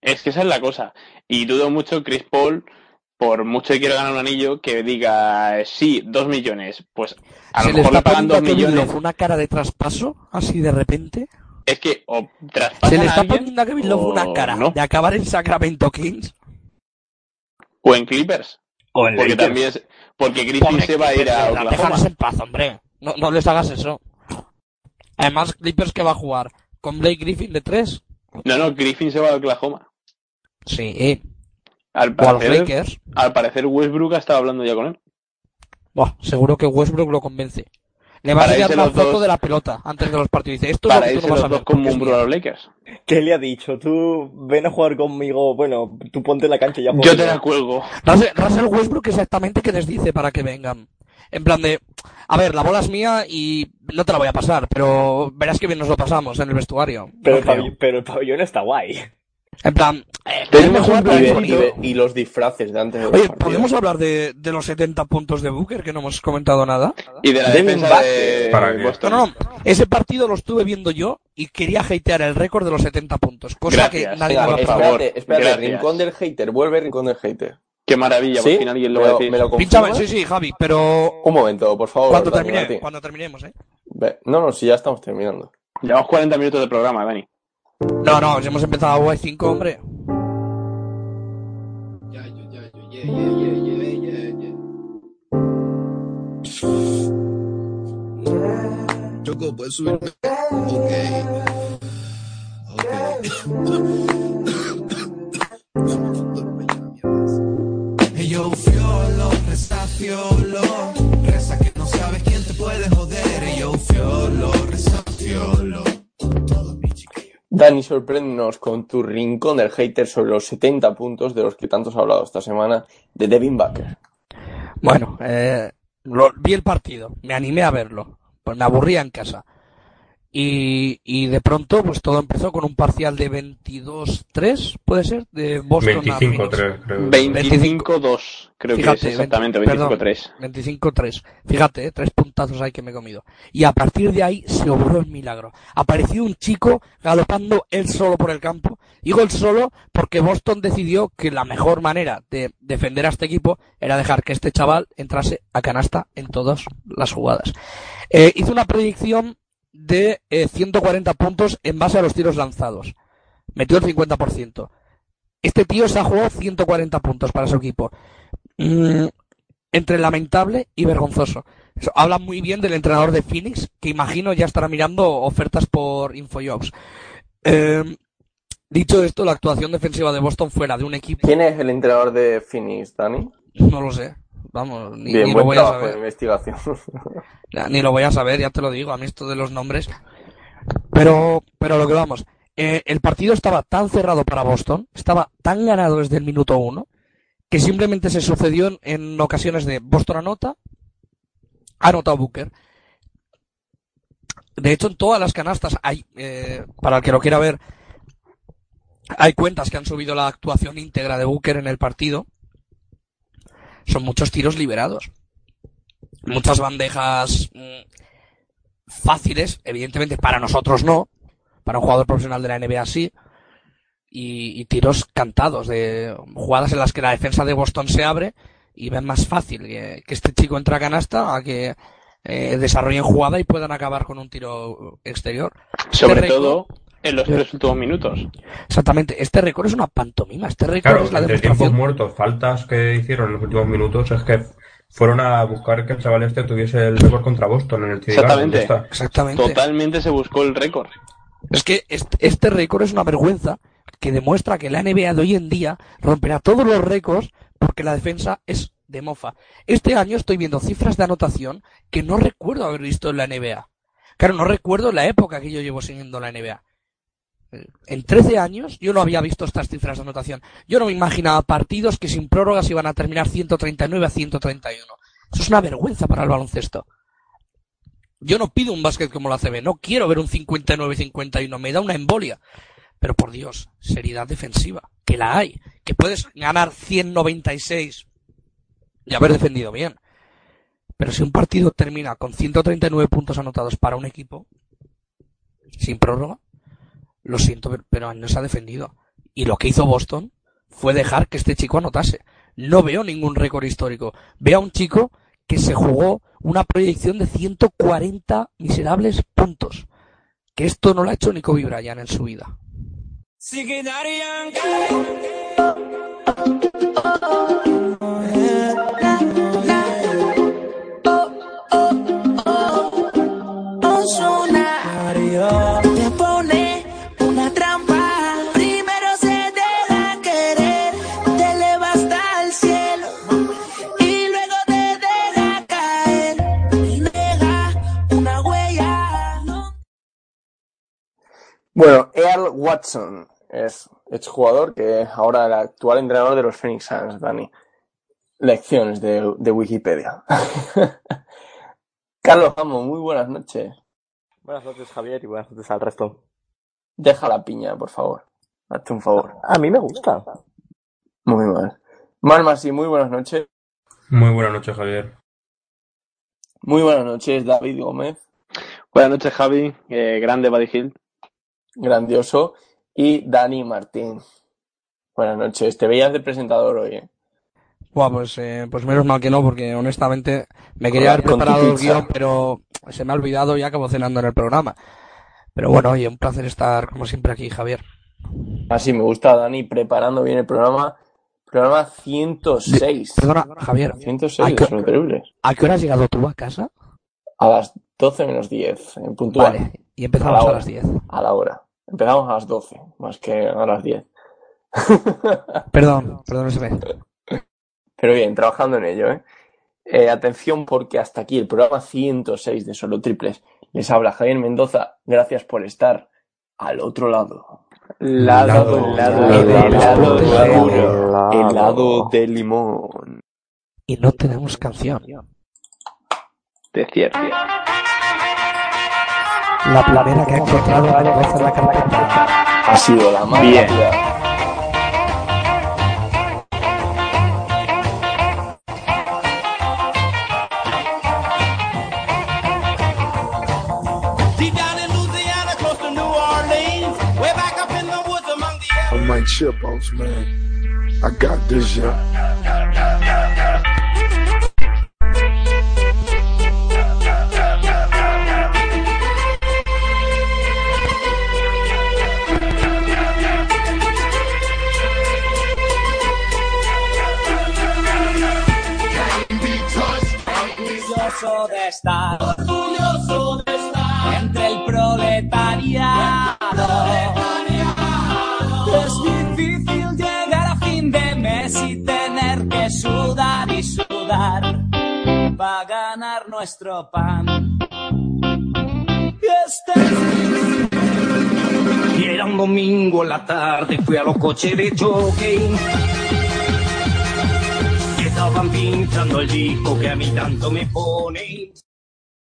Speaker 4: Es que esa es la cosa. Y dudo mucho Chris Paul, por mucho que quiera ganar un anillo, que diga, sí, dos millones. Pues a
Speaker 6: Se
Speaker 4: lo
Speaker 6: le
Speaker 4: mejor
Speaker 6: está
Speaker 4: le pagan dos millones.
Speaker 6: Love una cara de traspaso, así de repente.
Speaker 4: Es que o
Speaker 6: Se le
Speaker 4: a
Speaker 6: está
Speaker 4: alguien,
Speaker 6: poniendo a Kevin Love una cara
Speaker 4: no.
Speaker 6: de acabar en Sacramento Kings.
Speaker 4: O en Clippers.
Speaker 3: O en
Speaker 4: Porque
Speaker 3: Lakers.
Speaker 4: también es- porque Griffin
Speaker 6: Pobre
Speaker 4: se va a ir a Oklahoma.
Speaker 6: Déjalos en paz, hombre. No, no les hagas eso. Además, Clippers que va a jugar con Blake Griffin de tres.
Speaker 4: No, no, Griffin se va a Oklahoma.
Speaker 6: Sí.
Speaker 4: Al
Speaker 6: O a los
Speaker 4: parecer,
Speaker 6: Lakers.
Speaker 4: al parecer Westbrook ha estado hablando ya con él.
Speaker 6: Buah, seguro que Westbrook lo convence. Le va a
Speaker 4: irse
Speaker 6: la foto
Speaker 4: dos-
Speaker 6: de la pelota antes de los partidos. Dice, esto es lo que tú no vas a ver.
Speaker 4: con a los Lakers.
Speaker 3: ¿Qué le ha dicho? Tú ven a jugar conmigo. Bueno, tú ponte en la cancha y ya
Speaker 4: Yo te la cuelgo.
Speaker 6: Russell, Russell Westbrook exactamente qué les dice para que vengan. En plan de, a ver, la bola es mía y no te la voy a pasar, pero verás que bien nos lo pasamos en el vestuario.
Speaker 3: Pero,
Speaker 6: No
Speaker 3: el pavi- pero el pabellón está guay.
Speaker 6: En plan, eh,
Speaker 4: Tenemos un
Speaker 2: Y, de- los disfraces de antes de
Speaker 6: Oye,
Speaker 2: partidos.
Speaker 6: ¿podemos hablar de, de los 70 puntos de Booker que no hemos comentado nada?
Speaker 4: Y de la defensa de
Speaker 7: ¿Para?
Speaker 4: Boston.
Speaker 6: No, no, ese partido lo estuve viendo yo y quería hatear el récord de los 70 puntos, cosa
Speaker 4: Gracias.
Speaker 6: que nadie me va a
Speaker 2: espérate, espérate,
Speaker 4: gracias.
Speaker 2: rincón del hater, vuelve rincón del hater.
Speaker 4: Qué maravilla,
Speaker 2: ¿Sí?
Speaker 4: por fin alguien lo
Speaker 2: ¿Me
Speaker 4: va a decir.
Speaker 2: me lo
Speaker 6: Pínchame,
Speaker 2: confirmas?
Speaker 6: sí, sí, Javi, pero
Speaker 2: Un momento, por favor.
Speaker 6: cuando, termine, cuando terminemos, ¿eh?
Speaker 2: No, no, si ya estamos terminando.
Speaker 4: Llevamos 40 minutos de programa, Dani.
Speaker 6: No, no, ya hemos empezado a 5, hombre.
Speaker 8: Choco, puedes subirme. Ok. Ok. Yo, fiolo, reza fiolo. Reza que no sabes quién te puede joder. Yo, fiolo, reza fiolo. Todo.
Speaker 2: Dani, sorpréndenos con tu rincón del hater sobre los 70 puntos de los que tanto has hablado esta semana de Devin Booker.
Speaker 6: Bueno, eh, vi el partido, me animé a verlo, pues me aburría en casa. Y, y de pronto, pues todo empezó con un parcial de 22-3, puede ser, de Boston a Phoenix.
Speaker 7: 25-3, creo.
Speaker 4: 25-2, creo que
Speaker 6: Fíjate,
Speaker 4: es exactamente,
Speaker 6: veinte- perdón.
Speaker 4: 25-3.
Speaker 6: 25-3. Fíjate, eh, tres puntazos ahí que me he comido. Y a partir de ahí se obró el milagro. Apareció un chico galopando él solo por el campo. Digo él solo porque Boston decidió que la mejor manera de defender a este equipo era dejar que este chaval entrase a canasta en todas las jugadas. Eh, hizo una predicción de eh, 140 puntos en base a los tiros lanzados. Metió el 50%. Este tío se ha jugado 140 puntos para su equipo. Mm, entre lamentable y vergonzoso. Eso habla muy bien del entrenador de Phoenix, que imagino ya estará mirando ofertas por Infojobs. Eh, dicho esto, la actuación defensiva de Boston fuera de un equipo,
Speaker 2: ¿Quién es el entrenador de Phoenix, Dani?
Speaker 6: no lo sé. Vamos, ni,
Speaker 2: Bien,
Speaker 6: ni lo voy a saber.
Speaker 2: investigación.
Speaker 6: Ya, Ni lo voy a saber, ya te lo digo, a mí esto de los nombres. Pero, pero lo que vamos, eh, el partido estaba tan cerrado para Boston, estaba tan ganado desde el minuto uno, que simplemente se sucedió en, en ocasiones de Boston anota, anota Booker. De hecho, en todas las canastas hay, eh, para el que lo quiera ver, hay cuentas que han subido la actuación íntegra de Booker en el partido. Son muchos tiros liberados. Muchas bandejas mm, fáciles, evidentemente para nosotros no, para un jugador profesional de la NBA sí, y, y tiros cantados, de jugadas en las que la defensa de Boston se abre y ven más fácil que, que este chico entra a canasta a que eh, desarrollen jugada y puedan acabar con un tiro exterior.
Speaker 4: Sobre
Speaker 6: Este
Speaker 4: todo en los tres últimos minutos.
Speaker 6: Exactamente, este récord es una pantomima, este récord
Speaker 7: Claro,
Speaker 6: es la
Speaker 7: entre tiempos muertos, faltas que hicieron en los últimos minutos, es que fueron a buscar que el chaval este tuviese el récord contra Boston en el TD
Speaker 4: Exactamente.
Speaker 6: Exactamente.
Speaker 4: Totalmente se buscó el récord.
Speaker 6: Es que este, este récord es una vergüenza que demuestra que la NBA de hoy en día romperá todos los récords porque la defensa es de mofa. Este año estoy viendo cifras de anotación que no recuerdo haber visto en la NBA. Claro, no recuerdo la época que yo llevo siguiendo la NBA. En 13 años yo no había visto estas cifras de anotación. Yo no me imaginaba partidos que sin prórrogas iban a terminar 139 a 131. Eso es una vergüenza para el baloncesto. Yo no pido un básquet como la CB, no quiero ver un 59-51, me da una embolia. Pero por Dios, seriedad defensiva, que la hay, que puedes ganar 196 y haber defendido bien. Pero si un partido termina con 139 puntos anotados para un equipo, sin prórroga, lo siento, pero- pero no se ha defendido. Y lo que hizo Boston fue dejar que este chico anotase. No veo ningún récord histórico. Veo a un chico que se jugó una proyección de 140 miserables puntos. Que esto no lo ha hecho ni Kobe Bryant en su vida.
Speaker 2: Bueno, Earl Watson es exjugador que ahora el actual entrenador de los Phoenix Suns, Dani. Lecciones de, de Wikipedia. Carlos Amo, muy buenas noches.
Speaker 3: Buenas noches, Javier, y buenas noches al resto.
Speaker 2: Deja la piña, por favor. Hazte un favor.
Speaker 3: A mí me gusta.
Speaker 2: Muy mal. Malma, sí, muy buenas noches.
Speaker 7: Muy buenas noches, Javier.
Speaker 2: Muy buenas noches, David Gómez.
Speaker 4: Buenas noches, Javi. Eh, grande Buddy Hill.
Speaker 2: Grandioso. Y Dani Martín. Buenas noches. Te veías de presentador hoy, ¿eh?
Speaker 6: Buah, pues, eh, pues menos mal que no, porque honestamente me quería haber preparado el guion, pero se me ha olvidado y acabo cenando en el programa. Pero bueno, oye, un placer estar como siempre aquí, Javier.
Speaker 2: Así me gusta, Dani, preparando bien el programa. Programa 106.
Speaker 6: Perdona, Javier,
Speaker 2: 106
Speaker 6: ¿a
Speaker 2: de
Speaker 6: qué,
Speaker 2: Solo Terribles.
Speaker 6: a qué hora has llegado tú a casa?
Speaker 2: A las 12 menos 10, en puntual.
Speaker 6: Vale, y empezamos
Speaker 2: A la
Speaker 6: a
Speaker 2: hora.
Speaker 6: las 10.
Speaker 2: A la hora. Empezamos a las 12, más que a las 10.
Speaker 6: Perdón, perdón, se me.
Speaker 2: Pero bien, trabajando en ello, ¿eh? Eh, Atención porque hasta aquí el programa 106 de Solo Triples. Les habla Javier Mendoza. Gracias por estar al otro lado.
Speaker 4: Lado,
Speaker 2: Lado,
Speaker 4: lado,
Speaker 2: lado,
Speaker 4: lado,
Speaker 2: lado,
Speaker 4: lado.
Speaker 2: Helado de limón.
Speaker 6: Y no tenemos canción.
Speaker 4: De cierto.
Speaker 6: La primera que ha encontrado la cabeza en la carpeta.
Speaker 2: Ha sido la más
Speaker 4: Bien.
Speaker 2: rápida.
Speaker 8: Deep down in Louisiana, close to New Orleans, way back up in the woods among the
Speaker 1: On my chipos, man. I got this, yeah.
Speaker 5: Pan. Y este- Y era un domingo en la tarde, fui a los coches de jockey. Que estaban pinchando el disco que a mí tanto me pone.